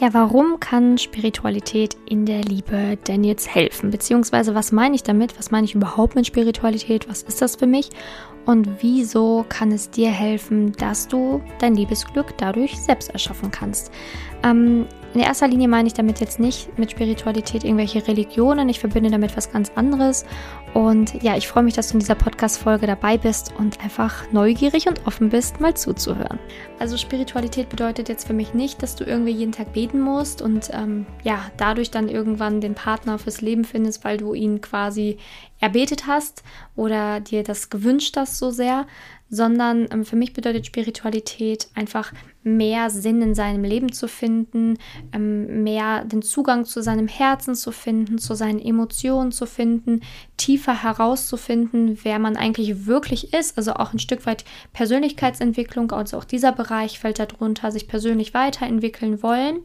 Ja, warum kann Spiritualität in der Liebe denn jetzt helfen? Beziehungsweise, was meine ich damit? Was meine ich überhaupt mit Spiritualität? Was ist das für mich? Und wieso kann es dir helfen, dass du dein Liebesglück dadurch selbst erschaffen kannst? Ähm, in erster Linie meine ich damit jetzt nicht mit Spiritualität irgendwelche Religionen. Ich verbinde damit was ganz anderes. Und ja, ich freue mich, dass du in dieser Podcast-Folge dabei bist und einfach neugierig und offen bist, mal zuzuhören. Also Spiritualität bedeutet jetzt für mich nicht, dass du irgendwie jeden Tag beten musst und ähm, ja, dadurch dann irgendwann den Partner fürs Leben findest, weil du ihn quasi erbetet hast oder dir das gewünscht hast so sehr, sondern ähm, für mich bedeutet Spiritualität einfach mehr Sinn in seinem Leben zu finden, ähm, mehr den Zugang zu seinem Herzen zu finden, zu seinen Emotionen zu finden, tiefer herauszufinden, wer man eigentlich wirklich ist, also auch ein Stück weit Persönlichkeitsentwicklung, also auch dieser Bereich fällt darunter, sich persönlich weiterentwickeln wollen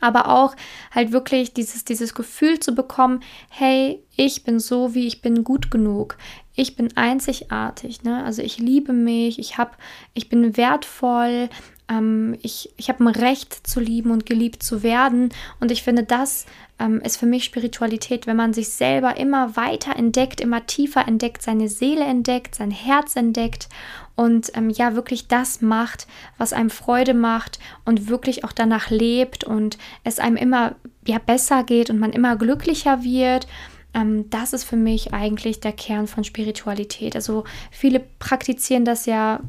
aber auch halt wirklich dieses, dieses Gefühl zu bekommen, hey, ich bin so, wie ich bin, gut genug. Ich bin einzigartig, ne? Also ich liebe mich, ich hab, ich bin wertvoll, ähm, ich, ich habe ein Recht zu lieben und geliebt zu werden. Und ich finde, das ähm, ist für mich Spiritualität, wenn man sich selber immer weiter entdeckt, immer tiefer entdeckt, seine Seele entdeckt, sein Herz entdeckt und ähm, ja wirklich das macht, was einem Freude macht und wirklich auch danach lebt und es einem immer ja besser geht und man immer glücklicher wird. Ähm, das ist für mich eigentlich der Kern von Spiritualität. Also viele praktizieren das ja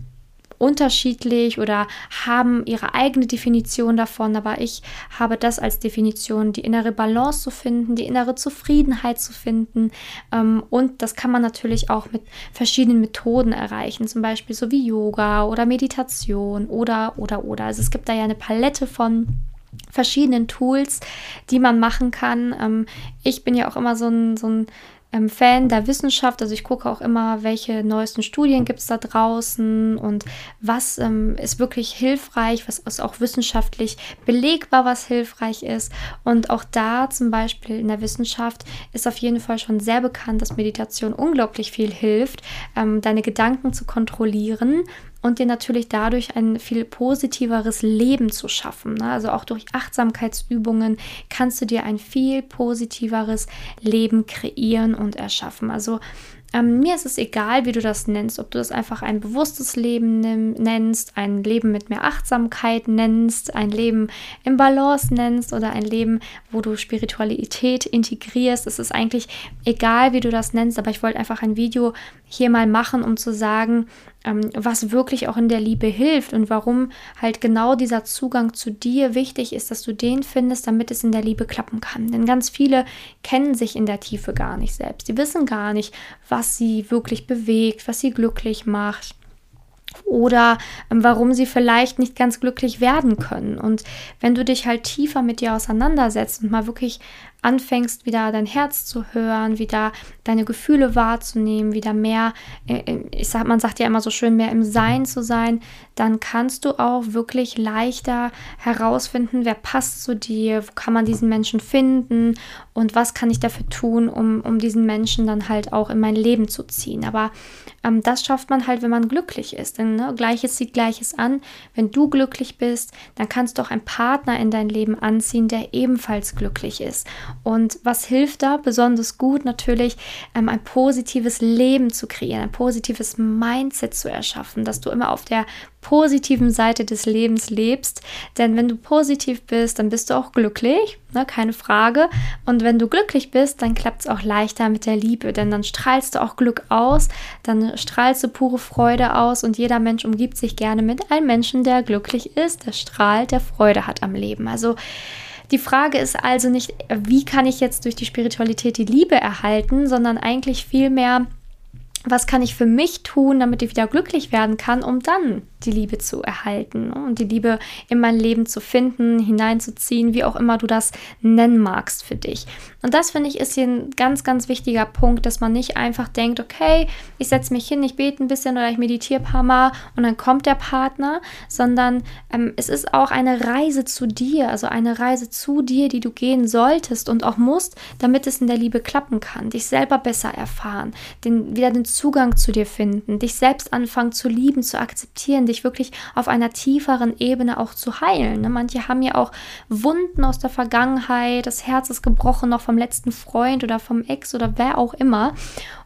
unterschiedlich oder haben ihre eigene Definition davon, aber ich habe das als Definition, die innere Balance zu finden, die innere Zufriedenheit zu finden ähm, und das kann man natürlich auch mit verschiedenen Methoden erreichen, zum Beispiel so wie Yoga oder Meditation oder oder oder. Also es gibt da ja eine Palette von verschiedenen Tools, die man machen kann. Ähm, ich bin ja auch immer so ein, so ein ähm, Fan der Wissenschaft. Also ich gucke auch immer, welche neuesten Studien gibt es da draußen und was ähm, ist wirklich hilfreich, was ist auch wissenschaftlich belegbar, was hilfreich ist. Und auch da zum Beispiel in der Wissenschaft ist auf jeden Fall schon sehr bekannt, dass Meditation unglaublich viel hilft, ähm, deine Gedanken zu kontrollieren und dir natürlich dadurch ein viel positiveres Leben zu schaffen. Ne? Also auch durch Achtsamkeitsübungen kannst du dir ein viel positiveres Leben kreieren und erschaffen. Also ähm, mir ist es egal, wie du das nennst, ob du das einfach ein bewusstes Leben nennst, ein Leben mit mehr Achtsamkeit nennst, ein Leben im Balance nennst oder ein Leben, wo du Spiritualität integrierst. Es ist eigentlich egal, wie du das nennst, aber ich wollte einfach ein Video hier mal machen, um zu sagen, was wirklich auch in der Liebe hilft und warum halt genau dieser Zugang zu dir wichtig ist, dass du den findest, damit es in der Liebe klappen kann. Denn ganz viele kennen sich in der Tiefe gar nicht selbst. Sie wissen gar nicht, was sie wirklich bewegt, was sie glücklich macht oder ähm, warum sie vielleicht nicht ganz glücklich werden können. Und wenn du dich halt tiefer mit dir auseinandersetzt und mal wirklich anfängst, wieder dein Herz zu hören, wieder deine Gefühle wahrzunehmen, wieder mehr, äh, ich sag, man sagt ja immer so schön, mehr im Sein zu sein, dann kannst du auch wirklich leichter herausfinden, wer passt zu dir, wo kann man diesen Menschen finden und was kann ich dafür tun, um, um diesen Menschen dann halt auch in mein Leben zu ziehen. Aber ähm, das schafft man halt, wenn man glücklich ist. Denn ne, Gleiches sieht Gleiches an. Wenn du glücklich bist, dann kannst du auch einen Partner in dein Leben anziehen, der ebenfalls glücklich ist. Und was hilft da? Besonders gut natürlich, ähm, ein positives Leben zu kreieren, ein positives Mindset zu erschaffen, dass du immer auf der positiven Seite des Lebens lebst. Denn wenn du positiv bist, dann bist du auch glücklich, ne, keine Frage. Und wenn du glücklich bist, dann klappt es auch leichter mit der Liebe, denn dann strahlst du auch Glück aus, dann strahlst du pure Freude aus und jeder Mensch umgibt sich gerne mit einem Menschen, der glücklich ist, der strahlt, der Freude hat am Leben. Also die Frage ist also nicht, wie kann ich jetzt durch die Spiritualität die Liebe erhalten, sondern eigentlich vielmehr, was kann ich für mich tun, damit ich wieder glücklich werden kann, um dann die Liebe zu erhalten ne? und die Liebe in mein Leben zu finden, hineinzuziehen, wie auch immer du das nennen magst für dich. Und das finde ich ist hier ein ganz, ganz wichtiger Punkt, dass man nicht einfach denkt, okay, ich setze mich hin, ich bete ein bisschen oder ich meditiere ein paar Mal und dann kommt der Partner, sondern ähm, es ist auch eine Reise zu dir, also eine Reise zu dir, die du gehen solltest und auch musst, damit es in der Liebe klappen kann, dich selber besser erfahren, den, wieder den Zugang zu dir finden, dich selbst anfangen zu lieben, zu akzeptieren, dich wirklich auf einer tieferen Ebene auch zu heilen. Ne? Manche haben ja auch Wunden aus der Vergangenheit, das Herz ist gebrochen noch vom letzten Freund oder vom Ex oder wer auch immer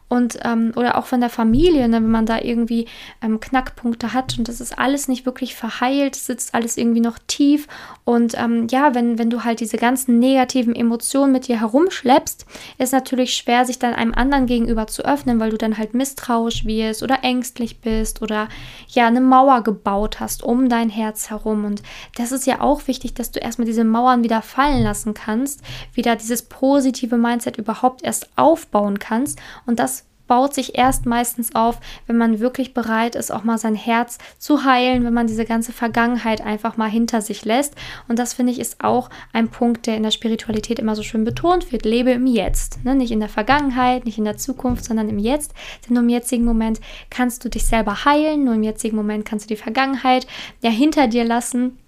und ähm, oder auch von der Familie, ne, wenn man da irgendwie ähm, Knackpunkte hat und das ist alles nicht wirklich verheilt, sitzt alles irgendwie noch tief und ähm, ja, wenn, wenn du halt diese ganzen negativen Emotionen mit dir herumschleppst, ist natürlich schwer, sich dann einem anderen gegenüber zu öffnen, weil du dann halt misstrauisch wirst oder ängstlich bist oder ja, eine Mauer gebaut hast um dein Herz herum. Und das ist ja auch wichtig, dass du erstmal diese Mauern wieder fallen lassen kannst, wieder dieses positive Mindset überhaupt erst aufbauen kannst und das baut sich erst meistens auf, wenn man wirklich bereit ist, auch mal sein Herz zu heilen, wenn man diese ganze Vergangenheit einfach mal hinter sich lässt. Und das finde ich ist auch ein Punkt, der in der Spiritualität immer so schön betont wird. Lebe im Jetzt. Ne? Nicht in der Vergangenheit, nicht in der Zukunft, sondern im Jetzt. Denn nur im jetzigen Moment kannst du dich selber heilen, nur im jetzigen Moment kannst du die Vergangenheit ja hinter dir lassen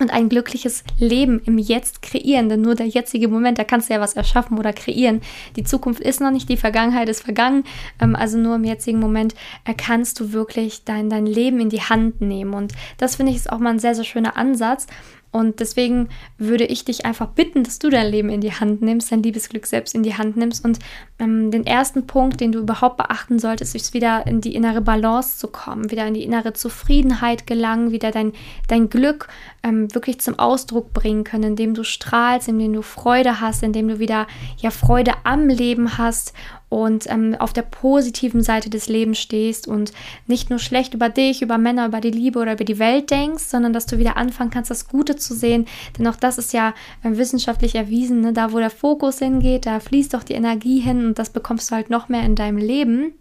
und ein glückliches Leben im Jetzt kreieren. Denn nur der jetzige Moment, da kannst du ja was erschaffen oder kreieren. Die Zukunft ist noch nicht, die Vergangenheit ist vergangen. Ähm, also nur im jetzigen Moment äh, kannst du wirklich dein, dein Leben in die Hand nehmen. Und das finde ich ist auch mal ein sehr, sehr schöner Ansatz. Und deswegen würde ich dich einfach bitten, dass du dein Leben in die Hand nimmst, dein Liebesglück selbst in die Hand nimmst. Und ähm, den ersten Punkt, den du überhaupt beachten solltest, ist wieder in die innere Balance zu kommen, wieder in die innere Zufriedenheit gelangen, wieder dein, dein Glück ähm, wirklich zum Ausdruck bringen können, indem du strahlst, indem du Freude hast, indem du wieder ja Freude am Leben hast und ähm, auf der positiven Seite des Lebens stehst und nicht nur schlecht über dich, über Männer, über die Liebe oder über die Welt denkst, sondern dass du wieder anfangen kannst, das Gute zu sehen. Denn auch das ist ja äh, wissenschaftlich erwiesen, ne? da wo der Fokus hingeht, da fließt auch die Energie hin und das bekommst du halt noch mehr in deinem Leben.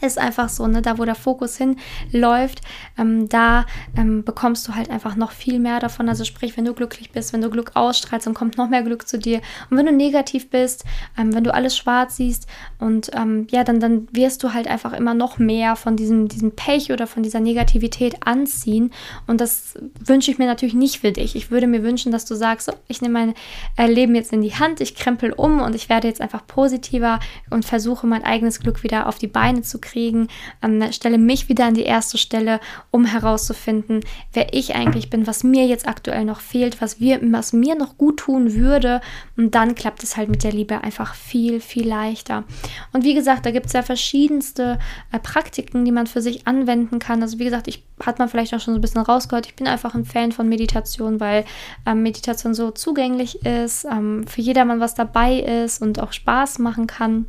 Ist einfach so, ne? Da, wo der Fokus hinläuft, ähm, da ähm, bekommst du halt einfach noch viel mehr davon. Also sprich, wenn du glücklich bist, wenn du Glück ausstrahlst, dann kommt noch mehr Glück zu dir. Und wenn du negativ bist, ähm, wenn du alles schwarz siehst und ähm, ja, dann, dann wirst du halt einfach immer noch mehr von diesem, diesem Pech oder von dieser Negativität anziehen. Und das wünsche ich mir natürlich nicht für dich. Ich würde mir wünschen, dass du sagst, so, ich nehme mein äh, Leben jetzt in die Hand, ich krempel um und ich werde jetzt einfach positiver und versuche mein eigenes Glück wieder auf die Beine zu kriegen kriegen, ähm, stelle mich wieder an die erste Stelle, um herauszufinden, wer ich eigentlich bin, was mir jetzt aktuell noch fehlt, was, wir, was mir noch gut tun würde. Und dann klappt es halt mit der Liebe einfach viel, viel leichter. Und wie gesagt, da gibt es ja verschiedenste äh, Praktiken, die man für sich anwenden kann. Also wie gesagt, ich hat man vielleicht auch schon so ein bisschen rausgehört. Ich bin einfach ein Fan von Meditation, weil ähm, Meditation so zugänglich ist, ähm, für jedermann was dabei ist und auch Spaß machen kann.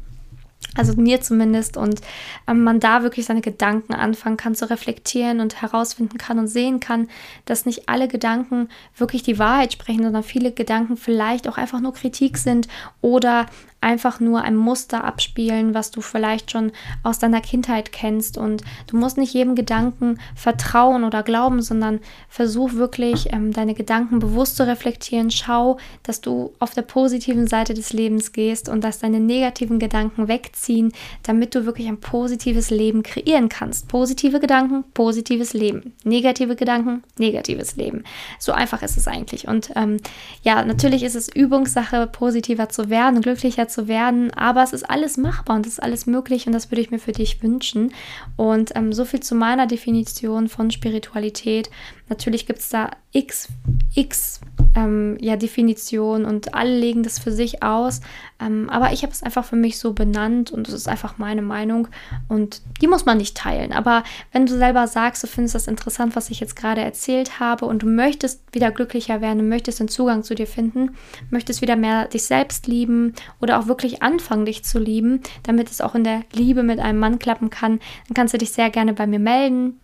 Also mir zumindest. Und ähm, man da wirklich seine Gedanken anfangen kann zu reflektieren und herausfinden kann und sehen kann, dass nicht alle Gedanken wirklich die Wahrheit sprechen, sondern viele Gedanken vielleicht auch einfach nur Kritik sind oder einfach nur ein Muster abspielen, was du vielleicht schon aus deiner Kindheit kennst. Und du musst nicht jedem Gedanken vertrauen oder glauben, sondern versuch wirklich ähm, deine Gedanken bewusst zu reflektieren. Schau, dass du auf der positiven Seite des Lebens gehst und dass deine negativen Gedanken wegziehen, damit du wirklich ein positives Leben kreieren kannst. Positive Gedanken, positives Leben. Negative Gedanken, negatives Leben. So einfach ist es eigentlich. Und ähm, ja, natürlich ist es Übungssache, positiver zu werden, glücklicher zu werden, aber es ist alles machbar und es ist alles möglich und das würde ich mir für dich wünschen. Und ähm, so viel zu meiner Definition von Spiritualität. Natürlich gibt es da x, x ähm, ja, Definitionen und alle legen das für sich aus. Ähm, aber ich habe es einfach für mich so benannt und es ist einfach meine Meinung und die muss man nicht teilen. Aber wenn du selber sagst, du findest das interessant, was ich jetzt gerade erzählt habe und du möchtest wieder glücklicher werden, möchtest den Zugang zu dir finden, möchtest wieder mehr dich selbst lieben oder auch wirklich anfangen, dich zu lieben, damit es auch in der Liebe mit einem Mann klappen kann, dann kannst du dich sehr gerne bei mir melden.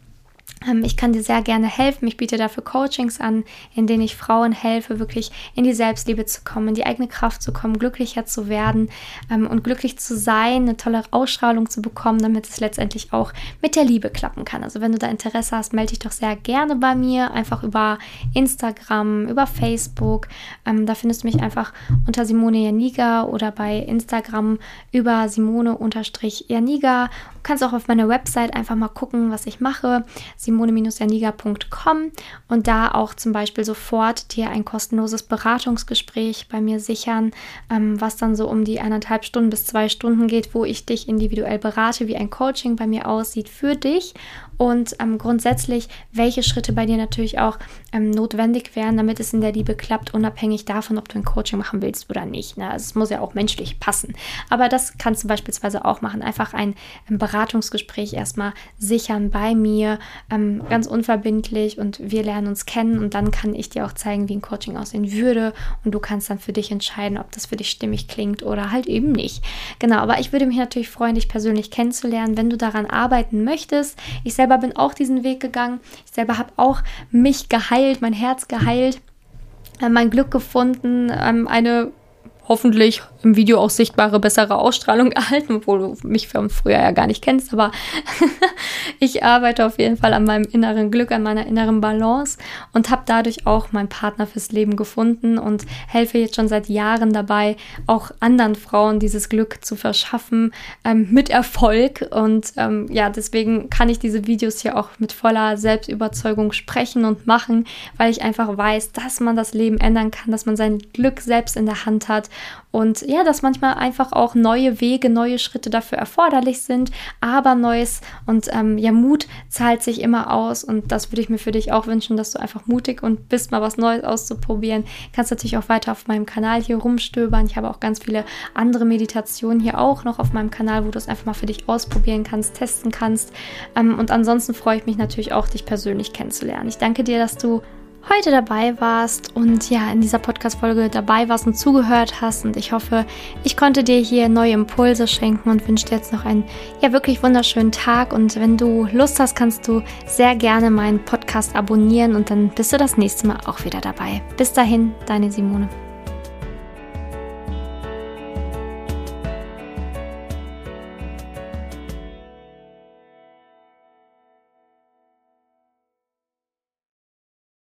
Ähm, ich kann dir sehr gerne helfen. Ich biete dafür Coachings an, in denen ich Frauen helfe, wirklich in die Selbstliebe zu kommen, in die eigene Kraft zu kommen, glücklicher zu werden ähm, und glücklich zu sein, eine tolle Ausstrahlung zu bekommen, damit es letztendlich auch mit der Liebe klappen kann. Also wenn du da Interesse hast, melde dich doch sehr gerne bei mir, einfach über Instagram, über Facebook. Ähm, da findest du mich einfach unter Simone Janiga oder bei Instagram über Simone-Janiga. Du kannst auch auf meiner Website einfach mal gucken, was ich mache. simone-janiga.com und da auch zum Beispiel sofort dir ein kostenloses Beratungsgespräch bei mir sichern, ähm, was dann so um die eineinhalb Stunden bis zwei Stunden geht, wo ich dich individuell berate, wie ein Coaching bei mir aussieht für dich und ähm, grundsätzlich, welche Schritte bei dir natürlich auch ähm, notwendig wären, damit es in der Liebe klappt, unabhängig davon, ob du ein Coaching machen willst oder nicht. Ne? Also es muss ja auch menschlich passen. Aber das kannst du beispielsweise auch machen. Einfach ein, ein Beratungsgespräch erstmal sichern bei mir, ähm, ganz unverbindlich und wir lernen uns kennen und dann kann ich dir auch zeigen, wie ein Coaching aussehen würde und du kannst dann für dich entscheiden, ob das für dich stimmig klingt oder halt eben nicht. Genau, aber ich würde mich natürlich freuen, dich persönlich kennenzulernen, wenn du daran arbeiten möchtest. Ich selbst selber bin auch diesen Weg gegangen. Ich selber habe auch mich geheilt, mein Herz geheilt, äh, mein Glück gefunden, ähm, eine hoffentlich im Video auch sichtbare, bessere Ausstrahlung erhalten, obwohl du mich von früher ja gar nicht kennst, aber ich arbeite auf jeden Fall an meinem inneren Glück, an meiner inneren Balance und habe dadurch auch meinen Partner fürs Leben gefunden und helfe jetzt schon seit Jahren dabei, auch anderen Frauen dieses Glück zu verschaffen, ähm, mit Erfolg. Und ähm, ja, deswegen kann ich diese Videos hier auch mit voller Selbstüberzeugung sprechen und machen, weil ich einfach weiß, dass man das Leben ändern kann, dass man sein Glück selbst in der Hand hat und ja, dass manchmal einfach auch neue Wege, neue Schritte dafür erforderlich sind, aber Neues und ähm, ja, Mut zahlt sich immer aus und das würde ich mir für dich auch wünschen, dass du einfach mutig und bist, mal was Neues auszuprobieren. Kannst natürlich auch weiter auf meinem Kanal hier rumstöbern. Ich habe auch ganz viele andere Meditationen hier auch noch auf meinem Kanal, wo du es einfach mal für dich ausprobieren kannst, testen kannst. Ähm, und ansonsten freue ich mich natürlich auch, dich persönlich kennenzulernen. Ich danke dir, dass du heute dabei warst und ja, in dieser Podcast-Folge dabei warst und zugehört hast. Und ich hoffe, ich konnte dir hier neue Impulse schenken und wünsche dir jetzt noch einen ja wirklich wunderschönen Tag. Und wenn du Lust hast, kannst du sehr gerne meinen Podcast abonnieren und dann bist du das nächste Mal auch wieder dabei. Bis dahin, deine Simone.